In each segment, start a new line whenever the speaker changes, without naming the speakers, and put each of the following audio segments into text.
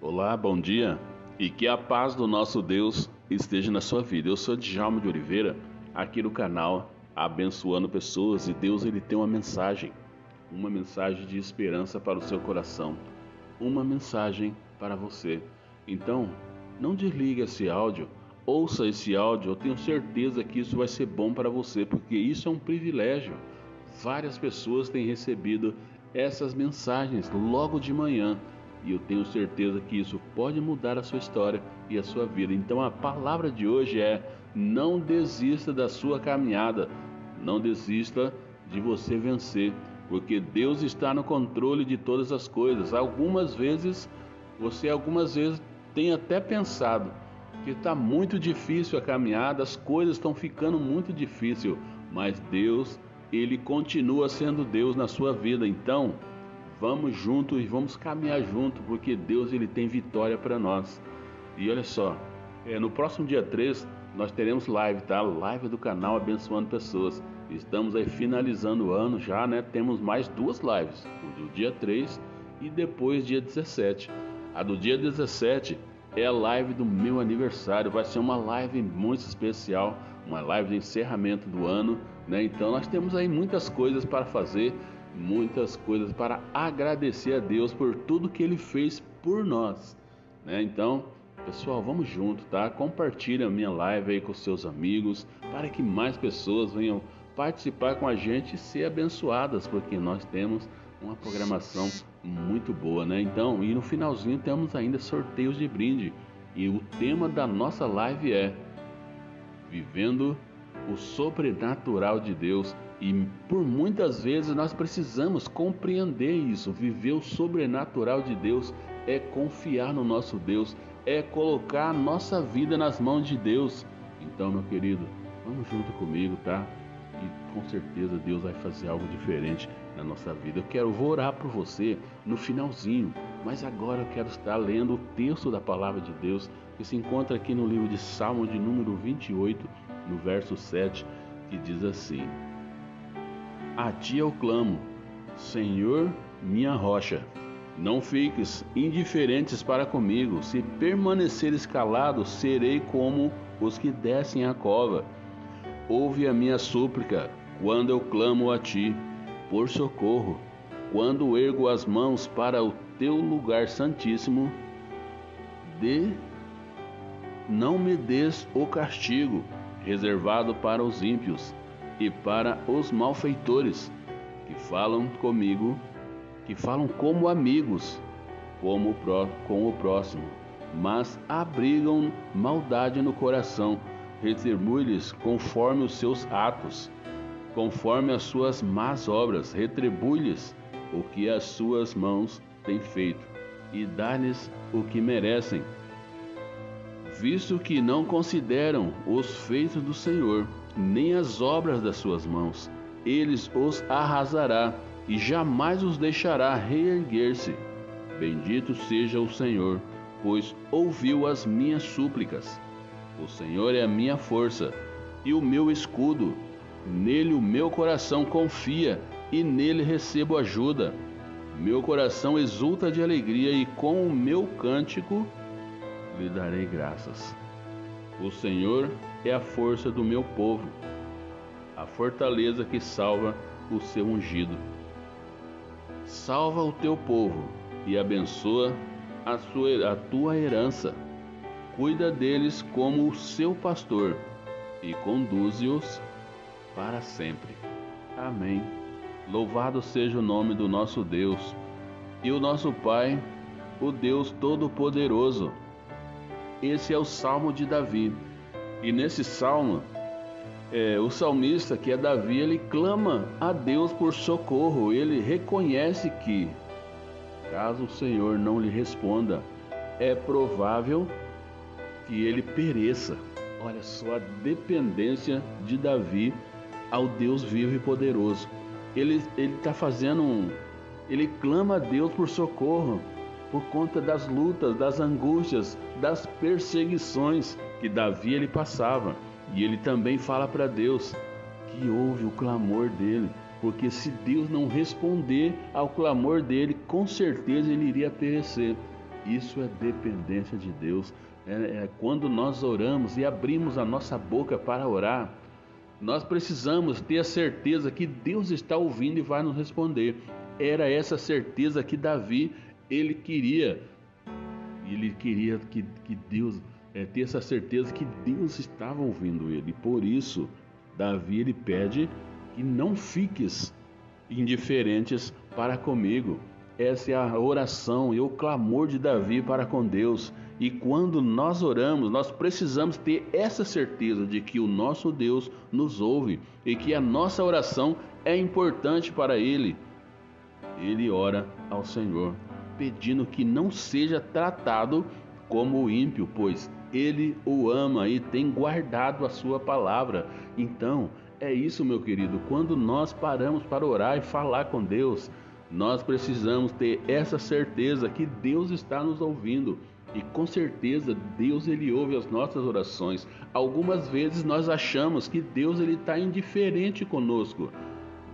Olá, bom dia e que a paz do nosso Deus esteja na sua vida. Eu sou Djalma de Oliveira, aqui no canal Abençoando Pessoas e Deus ele tem uma mensagem, uma mensagem de esperança para o seu coração, uma mensagem para você. Então, não desligue esse áudio, ouça esse áudio, eu tenho certeza que isso vai ser bom para você, porque isso é um privilégio. Várias pessoas têm recebido essas mensagens logo de manhã e eu tenho certeza que isso pode mudar a sua história e a sua vida. Então a palavra de hoje é: não desista da sua caminhada, não desista de você vencer, porque Deus está no controle de todas as coisas. Algumas vezes você algumas vezes tem até pensado que está muito difícil a caminhada, as coisas estão ficando muito difícil, mas Deus ele continua sendo Deus na sua vida. Então, vamos juntos e vamos caminhar junto, porque Deus ele tem vitória para nós. E olha só, é, no próximo dia 3 nós teremos live, tá? Live do canal Abençoando Pessoas. Estamos aí finalizando o ano já, né? Temos mais duas lives, o do dia 3 e depois dia 17. A do dia 17 é a live do meu aniversário, vai ser uma live muito especial, uma live de encerramento do ano, né? Então nós temos aí muitas coisas para fazer, muitas coisas para agradecer a Deus por tudo que ele fez por nós, né? Então, pessoal, vamos junto, tá? Compartilhe a minha live aí com seus amigos, para que mais pessoas venham participar com a gente e ser abençoadas, porque nós temos uma programação muito boa, né? Então, e no finalzinho temos ainda sorteios de brinde. E o tema da nossa live é Vivendo o sobrenatural de Deus. E por muitas vezes nós precisamos compreender isso. Viver o sobrenatural de Deus é confiar no nosso Deus, é colocar a nossa vida nas mãos de Deus. Então, meu querido, vamos junto comigo, tá? E com certeza Deus vai fazer algo diferente na nossa vida. Eu quero vou orar por você no finalzinho, mas agora eu quero estar lendo o texto da palavra de Deus que se encontra aqui no livro de Salmo de número 28, no verso 7, que diz assim: A ti eu clamo, Senhor, minha rocha. Não fiques indiferentes para comigo. Se permaneceres calado, serei como os que descem a cova. Ouve a minha súplica quando eu clamo a ti por socorro. Quando ergo as mãos para o teu lugar santíssimo, de não me des o castigo reservado para os ímpios e para os malfeitores, que falam comigo, que falam como amigos, como com o próximo, mas abrigam maldade no coração. Retribui-lhes conforme os seus atos, conforme as suas más obras. Retribui-lhes o que as suas mãos têm feito, e dá-lhes o que merecem visto que não consideram os feitos do Senhor, nem as obras das suas mãos. Eles os arrasará e jamais os deixará reerguer-se. Bendito seja o Senhor, pois ouviu as minhas súplicas. O Senhor é a minha força e o meu escudo. Nele o meu coração confia e nele recebo ajuda. Meu coração exulta de alegria e com o meu cântico lhe darei graças. O Senhor é a força do meu povo, a fortaleza que salva o seu ungido. Salva o teu povo e abençoa a, sua, a tua herança. Cuida deles como o seu pastor e conduze-os para sempre. Amém. Louvado seja o nome do nosso Deus e o nosso Pai, o Deus Todo-Poderoso esse é o salmo de Davi. E nesse salmo, é, o salmista, que é Davi, ele clama a Deus por socorro. Ele reconhece que, caso o Senhor não lhe responda, é provável que ele pereça. Olha só a dependência de Davi ao Deus vivo e poderoso. Ele está fazendo um. Ele clama a Deus por socorro por conta das lutas, das angústias, das perseguições que Davi ele passava. E ele também fala para Deus que ouve o clamor dele, porque se Deus não responder ao clamor dele, com certeza ele iria perecer. Isso é dependência de Deus. É, é, quando nós oramos e abrimos a nossa boca para orar, nós precisamos ter a certeza que Deus está ouvindo e vai nos responder. Era essa certeza que Davi ele queria. Ele queria que, que Deus é, ter essa certeza que Deus estava ouvindo ele. Por isso, Davi ele pede que não fiques indiferentes para comigo. Essa é a oração e o clamor de Davi para com Deus. E quando nós oramos, nós precisamos ter essa certeza de que o nosso Deus nos ouve e que a nossa oração é importante para Ele. Ele ora ao Senhor, pedindo que não seja tratado como ímpio, pois ele o ama e tem guardado a sua palavra. Então, é isso, meu querido. Quando nós paramos para orar e falar com Deus, nós precisamos ter essa certeza que Deus está nos ouvindo. E com certeza Deus ele ouve as nossas orações. Algumas vezes nós achamos que Deus ele está indiferente conosco,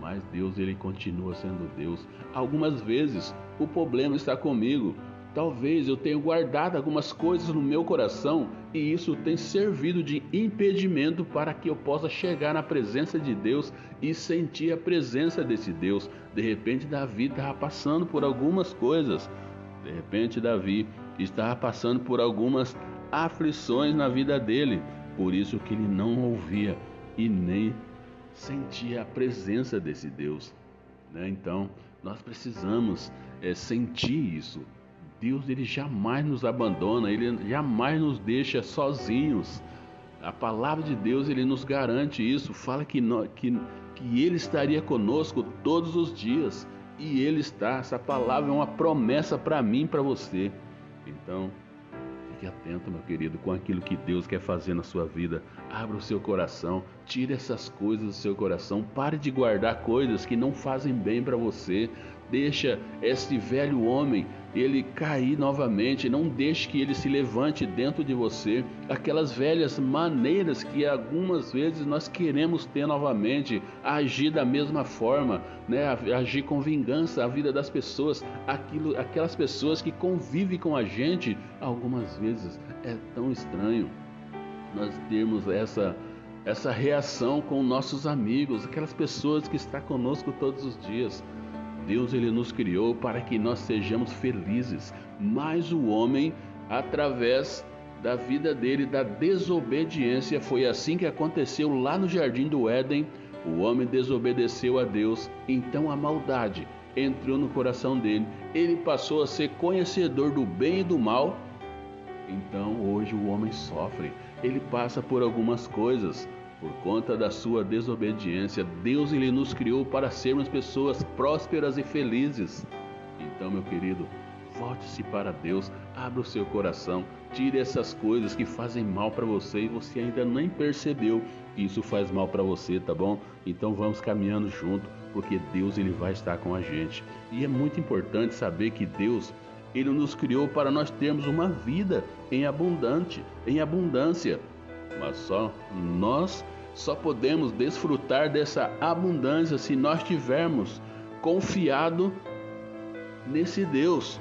mas Deus ele continua sendo Deus. Algumas vezes o problema está comigo, Talvez eu tenha guardado algumas coisas no meu coração e isso tem servido de impedimento para que eu possa chegar na presença de Deus e sentir a presença desse Deus. De repente, Davi estava passando por algumas coisas. De repente, Davi estava passando por algumas aflições na vida dele. Por isso que ele não ouvia e nem sentia a presença desse Deus. Né? Então, nós precisamos é, sentir isso. Deus ele jamais nos abandona, ele jamais nos deixa sozinhos. A palavra de Deus ele nos garante isso, fala que, nós, que, que ele estaria conosco todos os dias e ele está. Essa palavra é uma promessa para mim para você. Então, fique atento, meu querido, com aquilo que Deus quer fazer na sua vida. Abra o seu coração, tire essas coisas do seu coração, pare de guardar coisas que não fazem bem para você. Deixa esse velho homem ele cair novamente, não deixe que ele se levante dentro de você, aquelas velhas maneiras que algumas vezes nós queremos ter novamente, agir da mesma forma, né? agir com vingança a vida das pessoas, aquilo, aquelas pessoas que convivem com a gente, algumas vezes é tão estranho nós termos essa essa reação com nossos amigos, aquelas pessoas que estão conosco todos os dias. Deus ele nos criou para que nós sejamos felizes, mas o homem, através da vida dele, da desobediência, foi assim que aconteceu lá no jardim do Éden. O homem desobedeceu a Deus, então a maldade entrou no coração dele. Ele passou a ser conhecedor do bem e do mal. Então hoje o homem sofre, ele passa por algumas coisas, por conta da sua desobediência, Deus ele nos criou para sermos pessoas prósperas e felizes. Então, meu querido, volte-se para Deus, abra o seu coração, tire essas coisas que fazem mal para você e você ainda nem percebeu que isso faz mal para você, tá bom? Então vamos caminhando junto, porque Deus ele vai estar com a gente. E é muito importante saber que Deus ele nos criou para nós termos uma vida em abundante, em abundância mas só nós só podemos desfrutar dessa abundância se nós tivermos confiado nesse Deus,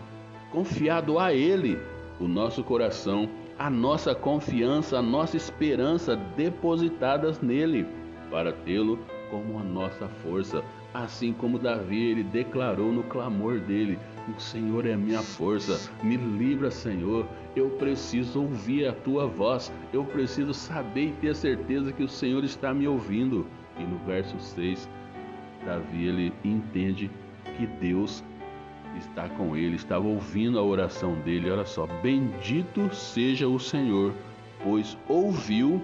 confiado a Ele, o nosso coração, a nossa confiança, a nossa esperança depositadas nele, para tê-lo como a nossa força, assim como Davi ele declarou no clamor dele: o Senhor é minha força. Me livra, Senhor. Eu preciso ouvir a tua voz. Eu preciso saber e ter certeza que o Senhor está me ouvindo. E no verso 6, Davi ele entende que Deus está com ele, estava ouvindo a oração dele. Olha só, bendito seja o Senhor, pois ouviu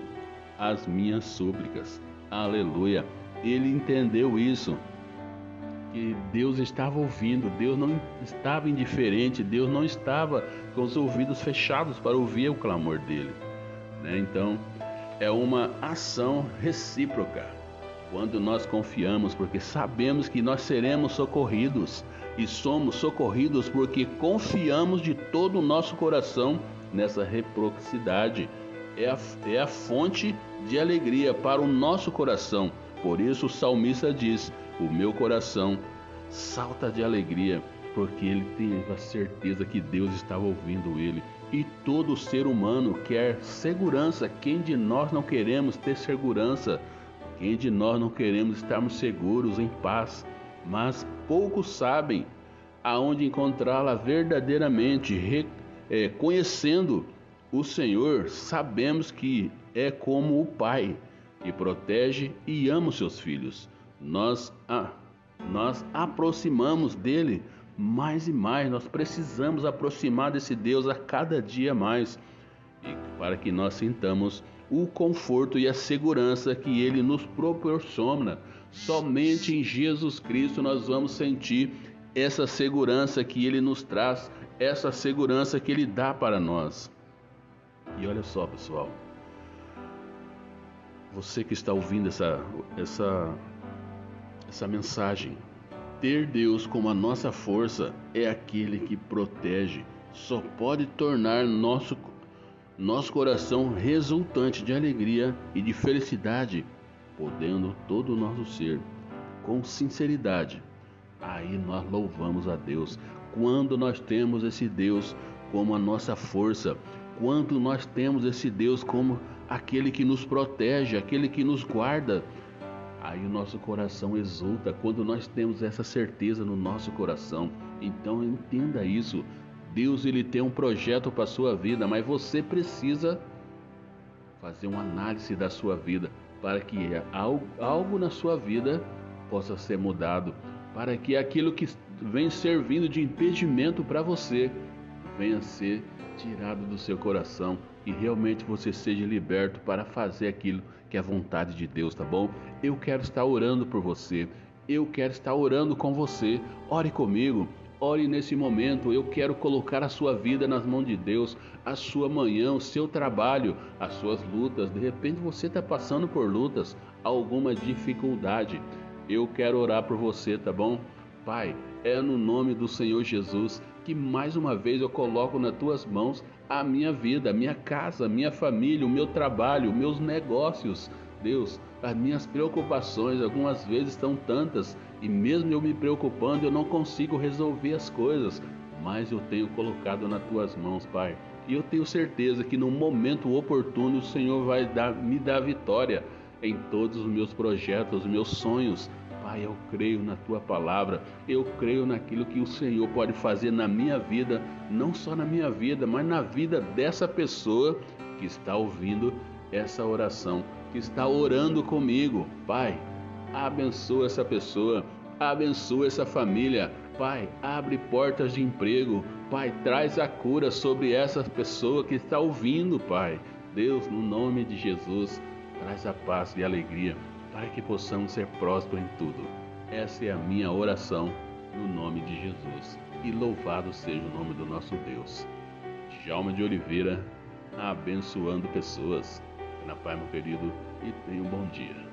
as minhas súplicas. Aleluia. Ele entendeu isso que Deus estava ouvindo, Deus não estava indiferente, Deus não estava com os ouvidos fechados para ouvir o clamor dele. Né? Então, é uma ação recíproca. Quando nós confiamos, porque sabemos que nós seremos socorridos e somos socorridos porque confiamos de todo o nosso coração nessa reciprocidade. É a, é a fonte de alegria para o nosso coração. Por isso o salmista diz: o meu coração salta de alegria porque ele teve a certeza que Deus estava ouvindo ele. E todo ser humano quer segurança. Quem de nós não queremos ter segurança? Quem de nós não queremos estarmos seguros, em paz? Mas poucos sabem aonde encontrá-la verdadeiramente, re, é, conhecendo o Senhor, sabemos que é como o Pai que protege e ama os seus filhos. Nós, ah, nós aproximamos dele mais e mais. Nós precisamos aproximar desse Deus a cada dia mais, e para que nós sintamos o conforto e a segurança que ele nos proporciona. Somente em Jesus Cristo nós vamos sentir essa segurança que ele nos traz, essa segurança que ele dá para nós. E olha só, pessoal, você que está ouvindo essa essa essa mensagem, ter Deus como a nossa força é aquele que protege, só pode tornar nosso, nosso coração resultante de alegria e de felicidade, podendo todo o nosso ser, com sinceridade. Aí nós louvamos a Deus. Quando nós temos esse Deus como a nossa força, quando nós temos esse Deus como aquele que nos protege, aquele que nos guarda, Aí o nosso coração exulta quando nós temos essa certeza no nosso coração. Então entenda isso. Deus ele tem um projeto para a sua vida, mas você precisa fazer uma análise da sua vida para que algo na sua vida possa ser mudado, para que aquilo que vem servindo de impedimento para você venha a ser tirado do seu coração e realmente você seja liberto para fazer aquilo que é a vontade de Deus, tá bom? Eu quero estar orando por você. Eu quero estar orando com você. Ore comigo. Ore nesse momento. Eu quero colocar a sua vida nas mãos de Deus, a sua manhã, o seu trabalho, as suas lutas. De repente você está passando por lutas, alguma dificuldade. Eu quero orar por você, tá bom? Pai, é no nome do Senhor Jesus que mais uma vez eu coloco nas tuas mãos a minha vida, a minha casa, a minha família, o meu trabalho, meus negócios. Deus, as minhas preocupações algumas vezes estão tantas e mesmo eu me preocupando eu não consigo resolver as coisas, mas eu tenho colocado nas tuas mãos, Pai. E eu tenho certeza que no momento oportuno o Senhor vai dar, me dar vitória em todos os meus projetos, os meus sonhos, Pai, eu creio na tua palavra, eu creio naquilo que o Senhor pode fazer na minha vida, não só na minha vida, mas na vida dessa pessoa que está ouvindo essa oração, que está orando comigo. Pai, abençoa essa pessoa, abençoa essa família. Pai, abre portas de emprego. Pai, traz a cura sobre essa pessoa que está ouvindo, Pai. Deus, no nome de Jesus, traz a paz e a alegria para que possamos ser prósperos em tudo. Essa é a minha oração no nome de Jesus. E louvado seja o nome do nosso Deus. Djalma de Oliveira, abençoando pessoas. Na Pai, meu querido, e tenha um bom dia.